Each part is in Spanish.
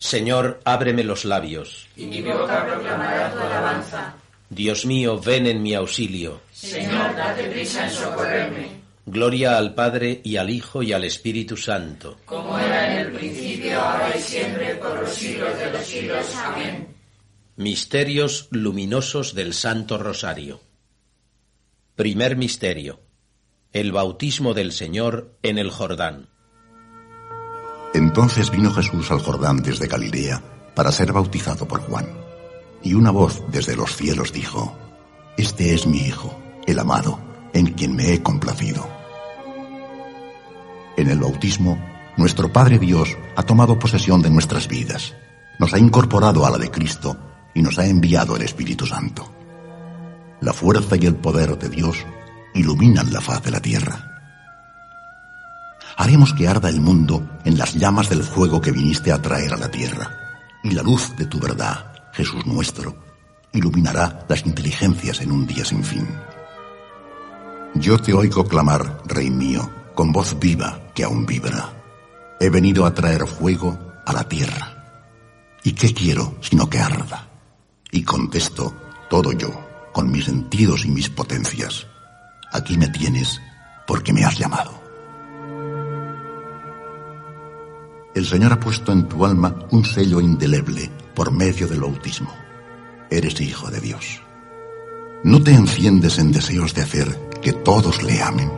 Señor, ábreme los labios. Y mi boca proclamará tu alabanza. Dios mío, ven en mi auxilio. Señor, date prisa en socorrerme. Gloria al Padre y al Hijo y al Espíritu Santo. Como era en el principio, ahora y siempre, por los siglos de los siglos. Amén. Misterios luminosos del Santo Rosario. Primer misterio. El bautismo del Señor en el Jordán. Entonces vino Jesús al Jordán desde Galilea para ser bautizado por Juan. Y una voz desde los cielos dijo, Este es mi Hijo, el amado, en quien me he complacido. En el bautismo, nuestro Padre Dios ha tomado posesión de nuestras vidas, nos ha incorporado a la de Cristo y nos ha enviado el Espíritu Santo. La fuerza y el poder de Dios iluminan la faz de la tierra. Haremos que arda el mundo en las llamas del fuego que viniste a traer a la tierra, y la luz de tu verdad, Jesús nuestro, iluminará las inteligencias en un día sin fin. Yo te oigo clamar, Rey mío, con voz viva que aún vibra. He venido a traer fuego a la tierra. ¿Y qué quiero sino que arda? Y contesto, todo yo, con mis sentidos y mis potencias. Aquí me tienes porque me has llamado. El Señor ha puesto en tu alma un sello indeleble por medio del bautismo. Eres hijo de Dios. ¿No te enciendes en deseos de hacer que todos le amen?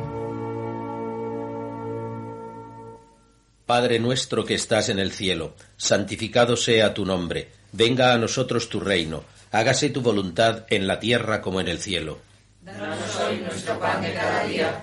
Padre nuestro que estás en el cielo, santificado sea tu nombre, venga a nosotros tu reino, hágase tu voluntad en la tierra como en el cielo. Danos hoy nuestro pan de cada día,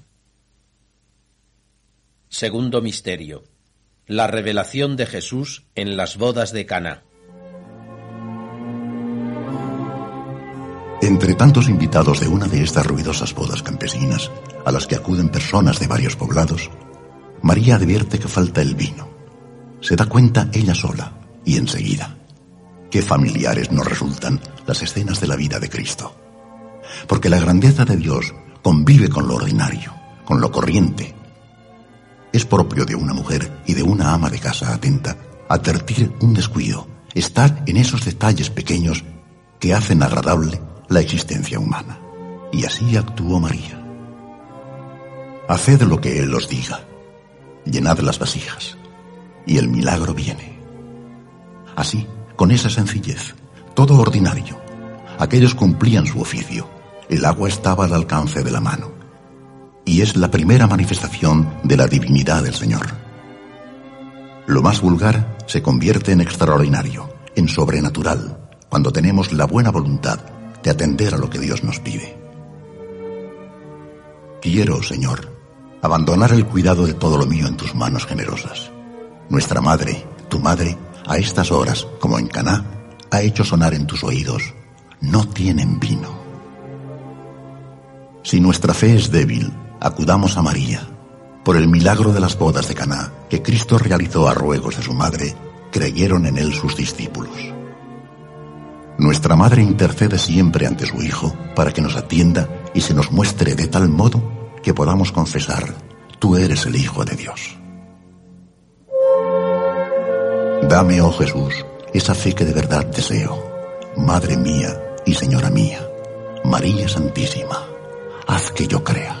Segundo Misterio. La revelación de Jesús en las bodas de Cana. Entre tantos invitados de una de estas ruidosas bodas campesinas, a las que acuden personas de varios poblados, María advierte que falta el vino. Se da cuenta ella sola, y enseguida. Qué familiares nos resultan las escenas de la vida de Cristo. Porque la grandeza de Dios convive con lo ordinario, con lo corriente. Es propio de una mujer y de una ama de casa atenta advertir un descuido, estar en esos detalles pequeños que hacen agradable la existencia humana. Y así actuó María. Haced lo que Él os diga. Llenad las vasijas. Y el milagro viene. Así, con esa sencillez, todo ordinario, aquellos cumplían su oficio. El agua estaba al alcance de la mano. Y es la primera manifestación de la divinidad del Señor. Lo más vulgar se convierte en extraordinario, en sobrenatural, cuando tenemos la buena voluntad de atender a lo que Dios nos pide. Quiero, Señor, abandonar el cuidado de todo lo mío en tus manos generosas. Nuestra madre, tu madre, a estas horas, como en Caná, ha hecho sonar en tus oídos, no tienen vino. Si nuestra fe es débil, acudamos a María. Por el milagro de las bodas de Caná, que Cristo realizó a ruegos de su madre, creyeron en él sus discípulos. Nuestra Madre intercede siempre ante su Hijo para que nos atienda y se nos muestre de tal modo que podamos confesar, tú eres el Hijo de Dios. Dame, oh Jesús, esa fe que de verdad deseo. Madre mía y Señora mía, María Santísima, haz que yo crea.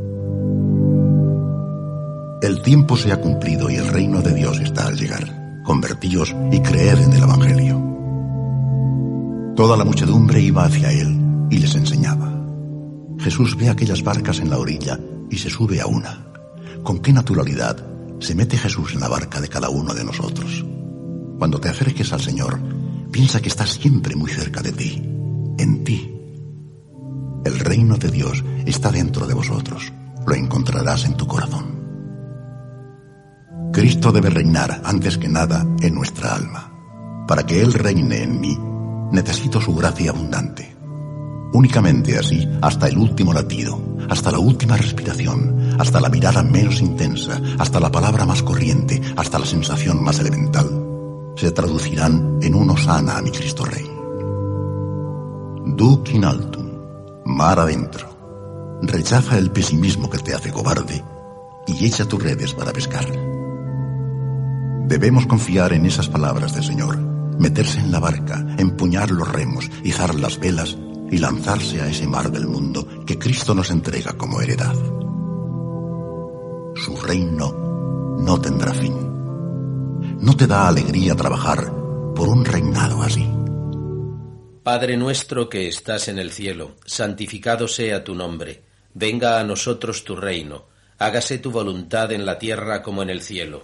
El tiempo se ha cumplido y el reino de Dios está al llegar. Convertíos y creed en el Evangelio. Toda la muchedumbre iba hacia él y les enseñaba. Jesús ve aquellas barcas en la orilla y se sube a una. Con qué naturalidad se mete Jesús en la barca de cada uno de nosotros. Cuando te acerques al Señor, piensa que está siempre muy cerca de ti, en ti. El reino de Dios está dentro de vosotros. Lo encontrarás en tu corazón. Cristo debe reinar antes que nada en nuestra alma. Para que Él reine en mí, necesito su gracia abundante. Únicamente así, hasta el último latido, hasta la última respiración, hasta la mirada menos intensa, hasta la palabra más corriente, hasta la sensación más elemental, se traducirán en un osana a mi Cristo Rey. Duc in altum, mar adentro. Rechaza el pesimismo que te hace cobarde y echa tus redes para pescar. Debemos confiar en esas palabras del Señor, meterse en la barca, empuñar los remos, izar las velas y lanzarse a ese mar del mundo que Cristo nos entrega como heredad. Su reino no tendrá fin. ¿No te da alegría trabajar por un reinado así? Padre nuestro que estás en el cielo, santificado sea tu nombre. Venga a nosotros tu reino. Hágase tu voluntad en la tierra como en el cielo.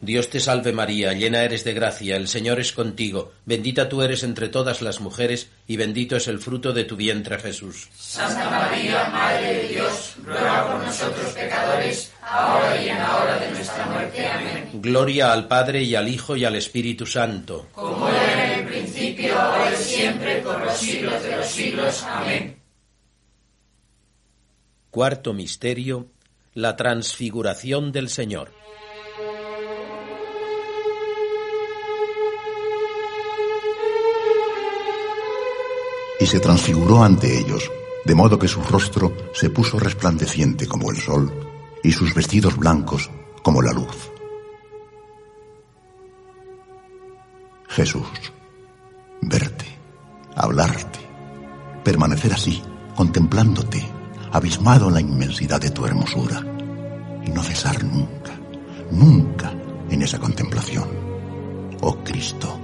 Dios te salve María, llena eres de gracia, el Señor es contigo, bendita tú eres entre todas las mujeres, y bendito es el fruto de tu vientre Jesús. Santa María, Madre de Dios, ruega por nosotros pecadores, ahora y en la hora de nuestra muerte. Amén. Gloria al Padre y al Hijo y al Espíritu Santo. Como era en el principio, ahora y siempre, por los siglos de los siglos. Amén. Cuarto misterio, la transfiguración del Señor. Y se transfiguró ante ellos, de modo que su rostro se puso resplandeciente como el sol, y sus vestidos blancos como la luz. Jesús, verte, hablarte, permanecer así, contemplándote, abismado en la inmensidad de tu hermosura, y no cesar nunca, nunca en esa contemplación. Oh Cristo,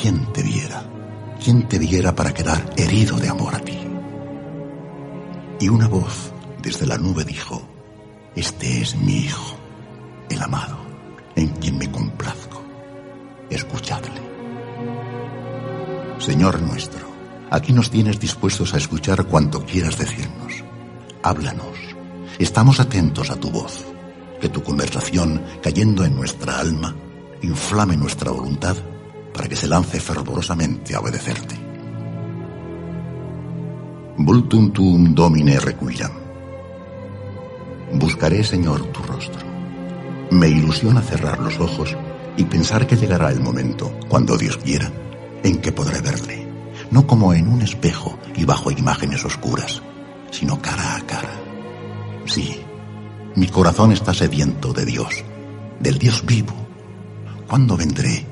¿quién te viera? ¿Quién te viera para quedar herido de amor a ti? Y una voz desde la nube dijo, Este es mi Hijo, el amado, en quien me complazco. Escuchadle. Señor nuestro, aquí nos tienes dispuestos a escuchar cuanto quieras decirnos. Háblanos. Estamos atentos a tu voz. Que tu conversación, cayendo en nuestra alma, inflame nuestra voluntad para que se lance fervorosamente a obedecerte. Vultum tuum domine requiram. Buscaré, Señor, tu rostro. Me ilusiona cerrar los ojos y pensar que llegará el momento, cuando Dios quiera, en que podré verle, no como en un espejo y bajo imágenes oscuras, sino cara a cara. Sí, mi corazón está sediento de Dios, del Dios vivo. ¿Cuándo vendré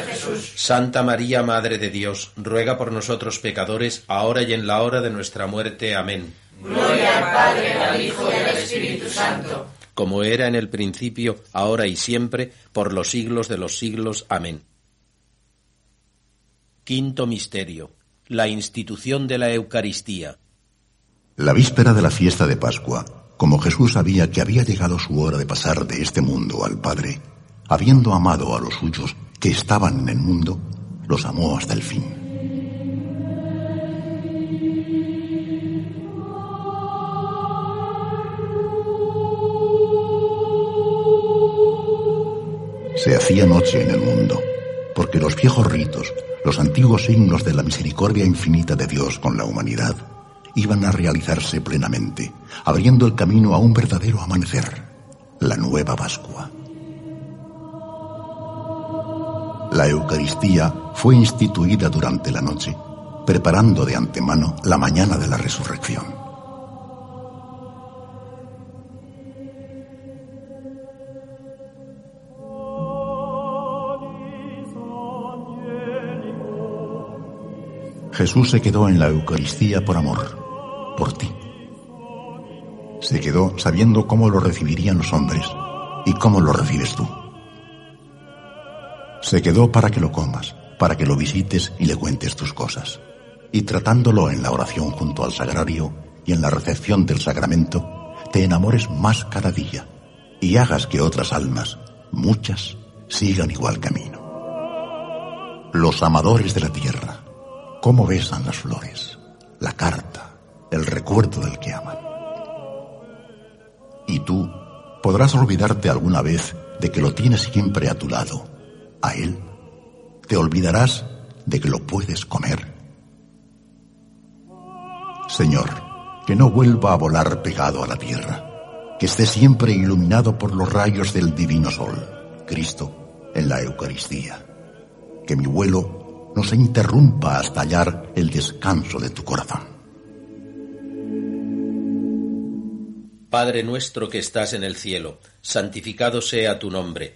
Santa María, Madre de Dios, ruega por nosotros pecadores, ahora y en la hora de nuestra muerte. Amén. Gloria al Padre, al Hijo y al Espíritu Santo. Como era en el principio, ahora y siempre, por los siglos de los siglos. Amén. Quinto Misterio. La institución de la Eucaristía. La víspera de la fiesta de Pascua, como Jesús sabía que había llegado su hora de pasar de este mundo al Padre, habiendo amado a los suyos que estaban en el mundo, los amó hasta el fin. Se hacía noche en el mundo, porque los viejos ritos, los antiguos signos de la misericordia infinita de Dios con la humanidad, iban a realizarse plenamente, abriendo el camino a un verdadero amanecer, la nueva Pascua. La Eucaristía fue instituida durante la noche, preparando de antemano la mañana de la resurrección. Jesús se quedó en la Eucaristía por amor, por ti. Se quedó sabiendo cómo lo recibirían los hombres y cómo lo recibes tú. Se quedó para que lo comas, para que lo visites y le cuentes tus cosas. Y tratándolo en la oración junto al sagrario y en la recepción del sacramento, te enamores más cada día y hagas que otras almas, muchas, sigan igual camino. Los amadores de la tierra, cómo besan las flores, la carta, el recuerdo del que aman. Y tú podrás olvidarte alguna vez de que lo tienes siempre a tu lado, a él. Te olvidarás de que lo puedes comer. Señor, que no vuelva a volar pegado a la tierra, que esté siempre iluminado por los rayos del divino sol, Cristo, en la Eucaristía. Que mi vuelo no se interrumpa hasta hallar el descanso de tu corazón. Padre nuestro que estás en el cielo, santificado sea tu nombre,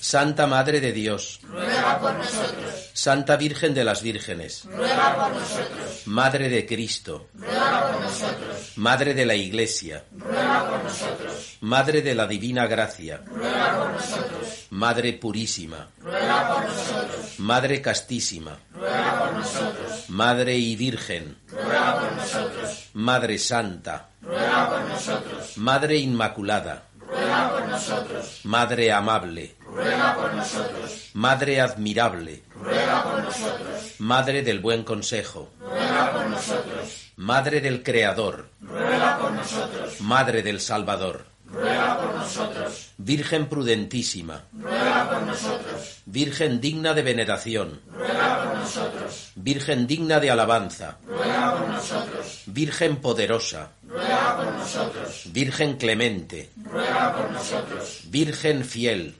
Santa Madre de Dios. Ruega por nosotros. Santa Virgen de las Vírgenes. Ruega por nosotros. Madre de Cristo. Ruega por nosotros. Madre de la Iglesia. Ruega por nosotros. Madre de la Divina Gracia. Ruega por nosotros. Madre purísima. Ruega por nosotros. Madre castísima. Ruega por nosotros. Madre y Virgen. Ruega por nosotros. Madre Santa. Ruega por nosotros. Madre Inmaculada. Ruega por nosotros. Madre amable. Ruega por nosotros. Madre admirable. Ruega por nosotros. Madre del buen consejo. Ruega por nosotros. Madre del Creador. Ruega por nosotros. Madre del Salvador. Ruega por nosotros. Virgen prudentísima. Ruega por nosotros. Virgen digna de veneración. Ruega por nosotros. Virgen digna de alabanza. Ruega por nosotros. Virgen poderosa. Ruega por nosotros. Virgen clemente. Ruega por nosotros. Virgen fiel.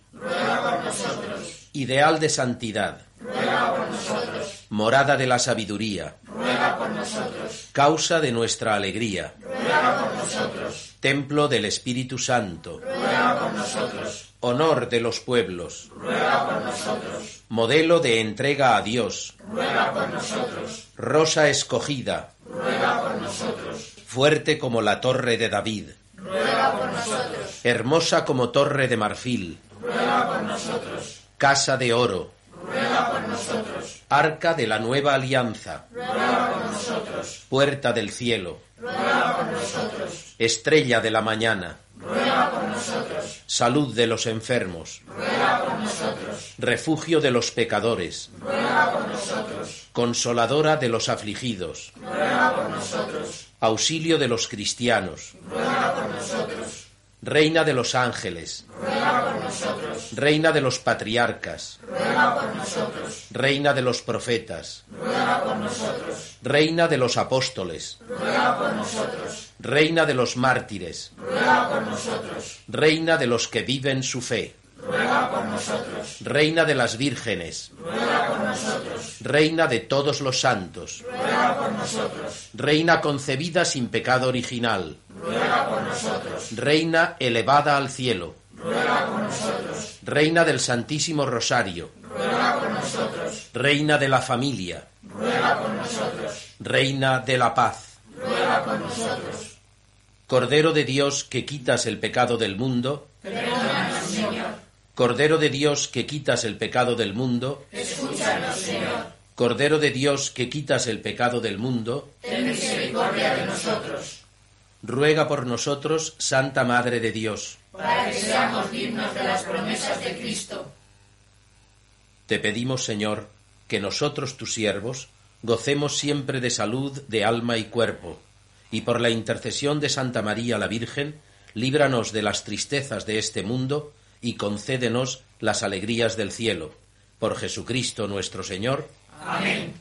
Ideal de santidad. Ruega por nosotros. Morada de la sabiduría. Ruega por nosotros. Causa de nuestra alegría. Ruega por nosotros. Templo del Espíritu Santo. Ruega por nosotros. Honor de los pueblos. Ruega por nosotros. Modelo de entrega a Dios. Ruega por nosotros. Rosa escogida. Ruega por nosotros. Fuerte como la torre de David. Ruega por nosotros. Hermosa como torre de marfil. Ruega por nosotros. Casa de oro. Ruega por nosotros. Arca de la nueva alianza. Ruega por nosotros. Puerta del cielo. Ruega por nosotros. Estrella de la mañana. Ruega por nosotros. Salud de los enfermos. Ruega por nosotros. Refugio de los pecadores. Ruega por nosotros. Consoladora de los afligidos. Ruega por nosotros. Auxilio de los cristianos. Ruega por nosotros. Reina de los ángeles. Ruega por nosotros. Reina de los patriarcas. Ruega por nosotros. Reina de los profetas. Ruega por nosotros. Reina de los apóstoles. Ruega por nosotros. Reina de los mártires. Ruega por nosotros. Reina de los que viven su fe. Ruega por nosotros. Reina de las vírgenes. Ruega por nosotros. Reina de todos los santos. Ruega por nosotros. Reina concebida sin pecado original. Ruega por nosotros. Reina elevada al cielo. Ruega por nosotros. Reina del Santísimo Rosario. Ruega por nosotros. Reina de la familia. Ruega por nosotros. Reina de la paz. Ruega por nosotros. Cordero de Dios que quitas el pecado del mundo. Perdónanos, Señor. Cordero de Dios que quitas el pecado del mundo. Escúchanos, Señor. Cordero de Dios que quitas el pecado del mundo. Ten misericordia de nosotros, Ruega por nosotros, Santa Madre de Dios. Para que seamos dignos de las promesas de Cristo. Te pedimos, Señor, que nosotros, tus siervos, gocemos siempre de salud de alma y cuerpo, y por la intercesión de Santa María la Virgen, líbranos de las tristezas de este mundo y concédenos las alegrías del cielo. Por Jesucristo nuestro Señor. Amén.